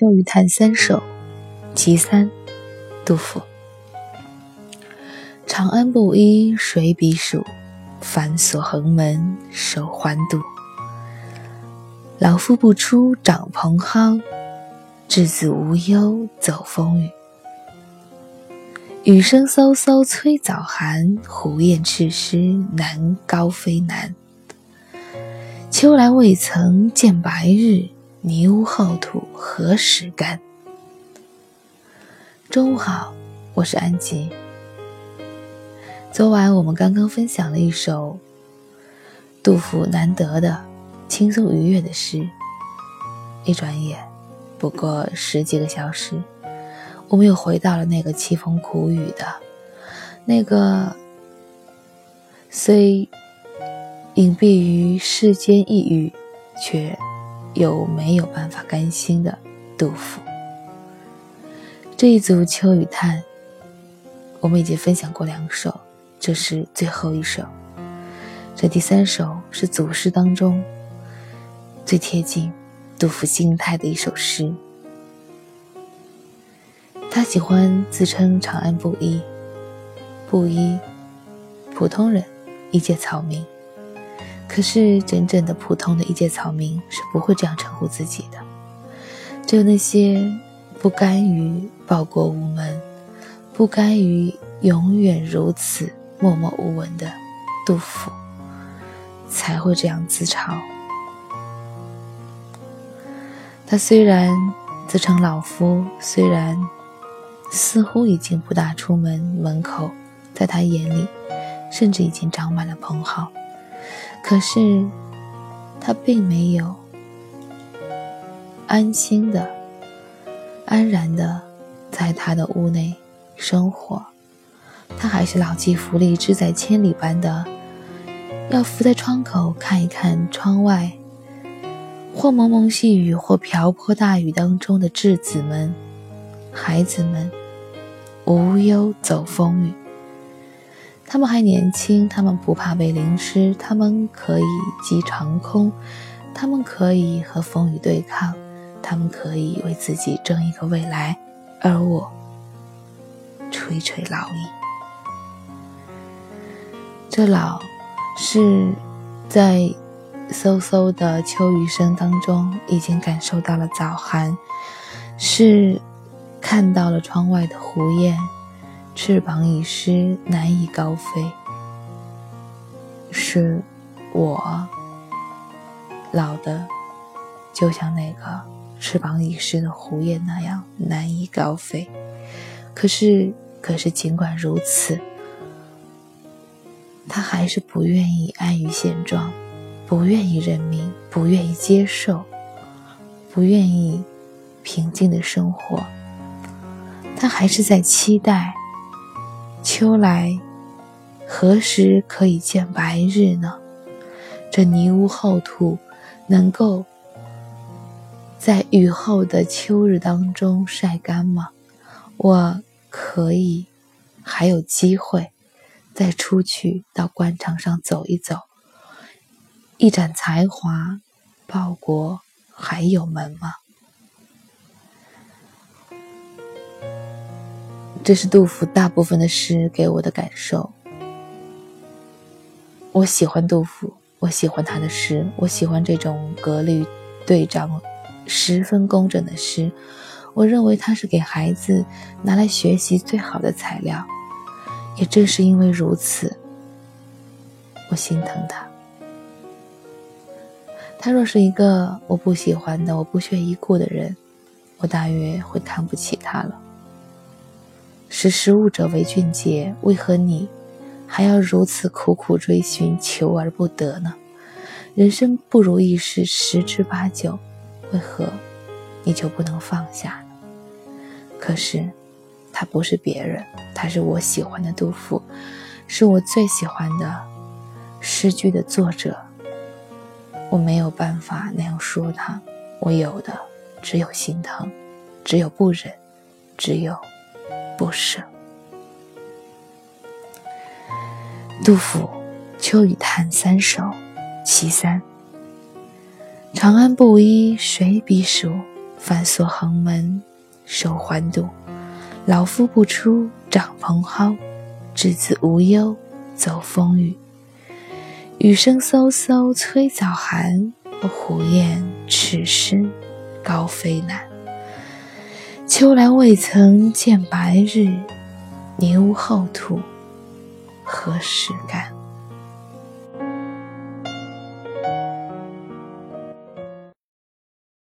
秋雨叹三首·其三，杜甫。长安布衣谁比数？反锁横门守欢度。老妇不出长蓬蒿，稚子无忧走风雨。雨声飕飕催早寒，胡雁赤湿南高飞南。秋来未曾见白日，泥污厚土何时干？中午好，我是安吉。昨晚我们刚刚分享了一首杜甫难得的轻松愉悦的诗，一转眼不过十几个小时，我们又回到了那个凄风苦雨的那个虽隐蔽于世间一隅，却。有没有办法甘心的杜甫？这一组《秋雨叹》，我们已经分享过两首，这是最后一首。这第三首是组诗当中最贴近杜甫心态的一首诗。他喜欢自称长安布衣，布衣，普通人，一介草民。可是，真正的普通的一介草民是不会这样称呼自己的。只有那些不甘于报国无门、不甘于永远如此默默无闻的杜甫，才会这样自嘲。他虽然自称老夫，虽然似乎已经不大出门，门口在他眼里，甚至已经长满了蓬蒿。可是，他并没有安心的、安然的在他的屋内生活，他还是老骥伏枥，志在千里般的要伏在窗口看一看窗外，或蒙蒙细雨，或瓢泼大雨当中的稚子们、孩子们，无忧走风雨。他们还年轻，他们不怕被淋湿，他们可以击长空，他们可以和风雨对抗，他们可以为自己争一个未来，而我垂垂老矣。这老，是在嗖嗖的秋雨声当中，已经感受到了早寒，是看到了窗外的胡燕。翅膀已湿，难以高飞。是我老的，就像那个翅膀已湿的胡燕那样难以高飞。可是，可是，尽管如此，他还是不愿意安于现状，不愿意认命，不愿意接受，不愿意平静的生活。他还是在期待。秋来，何时可以见白日呢？这泥污厚土，能够在雨后的秋日当中晒干吗？我可以还有机会再出去到官场上走一走，一展才华，报国还有门吗？这是杜甫大部分的诗给我的感受。我喜欢杜甫，我喜欢他的诗，我喜欢这种格律对仗十分工整的诗。我认为他是给孩子拿来学习最好的材料。也正是因为如此，我心疼他。他若是一个我不喜欢的、我不屑一顾的人，我大约会看不起他了。识时务者为俊杰，为何你还要如此苦苦追寻，求而不得呢？人生不如意事十之八九，为何你就不能放下呢？可是，他不是别人，他是我喜欢的杜甫，是我最喜欢的诗句的作者。我没有办法那样说他，我有的只有心疼，只有不忍，只有。不舍。杜甫《秋雨叹三首·其三》：长安布衣谁比数？反锁横门守环堵。老夫不出帐篷蒿，稚子无忧走风雨。雨声飕飕催早寒，胡雁翅身高飞难。秋来未曾见白日，泥污厚土何时干？